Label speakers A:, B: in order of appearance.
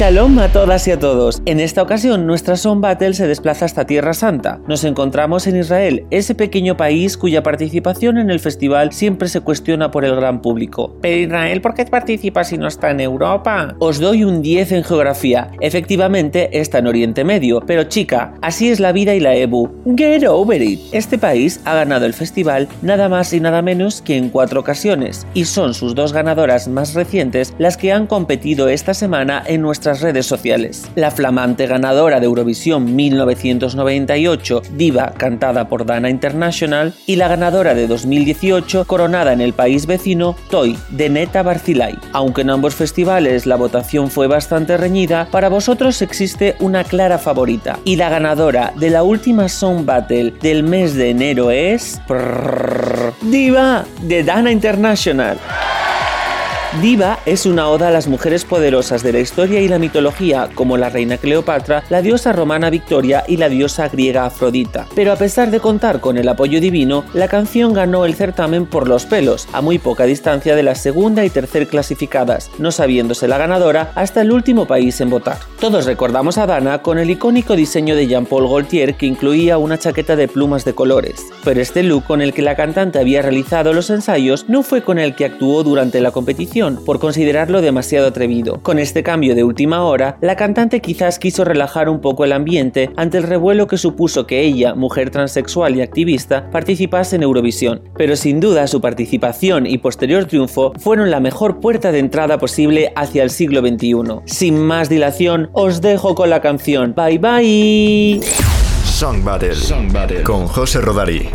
A: Shalom a todas y a todos. En esta ocasión, nuestra Song Battle se desplaza hasta Tierra Santa. Nos encontramos en Israel, ese pequeño país cuya participación en el festival siempre se cuestiona por el gran público. Pero Israel, ¿por qué participa si no está en Europa? Os doy un 10 en geografía. Efectivamente, está en Oriente Medio. Pero chica, así es la vida y la EBU. Get over it. Este país ha ganado el festival nada más y nada menos que en cuatro ocasiones. Y son sus dos ganadoras más recientes las que han competido esta semana en nuestra redes sociales. La flamante ganadora de Eurovisión 1998, Diva, cantada por Dana International, y la ganadora de 2018, coronada en el país vecino, Toy, de Neta Barcilay. Aunque en ambos festivales la votación fue bastante reñida, para vosotros existe una clara favorita, y la ganadora de la última Song Battle del mes de enero es... Diva, de Dana International. Diva es una oda a las mujeres poderosas de la historia y la mitología, como la reina Cleopatra, la diosa romana Victoria y la diosa griega Afrodita. Pero a pesar de contar con el apoyo divino, la canción ganó el certamen por los pelos, a muy poca distancia de la segunda y tercer clasificadas, no sabiéndose la ganadora hasta el último país en votar. Todos recordamos a Dana con el icónico diseño de Jean-Paul Gaultier que incluía una chaqueta de plumas de colores, pero este look con el que la cantante había realizado los ensayos no fue con el que actuó durante la competición por considerarlo demasiado atrevido. Con este cambio de última hora, la cantante quizás quiso relajar un poco el ambiente ante el revuelo que supuso que ella, mujer transexual y activista, participase en Eurovisión. Pero sin duda su participación y posterior triunfo fueron la mejor puerta de entrada posible hacia el siglo XXI. Sin más dilación, os dejo con la canción. Bye bye.
B: Song Battle, Song Battle. con José Rodari.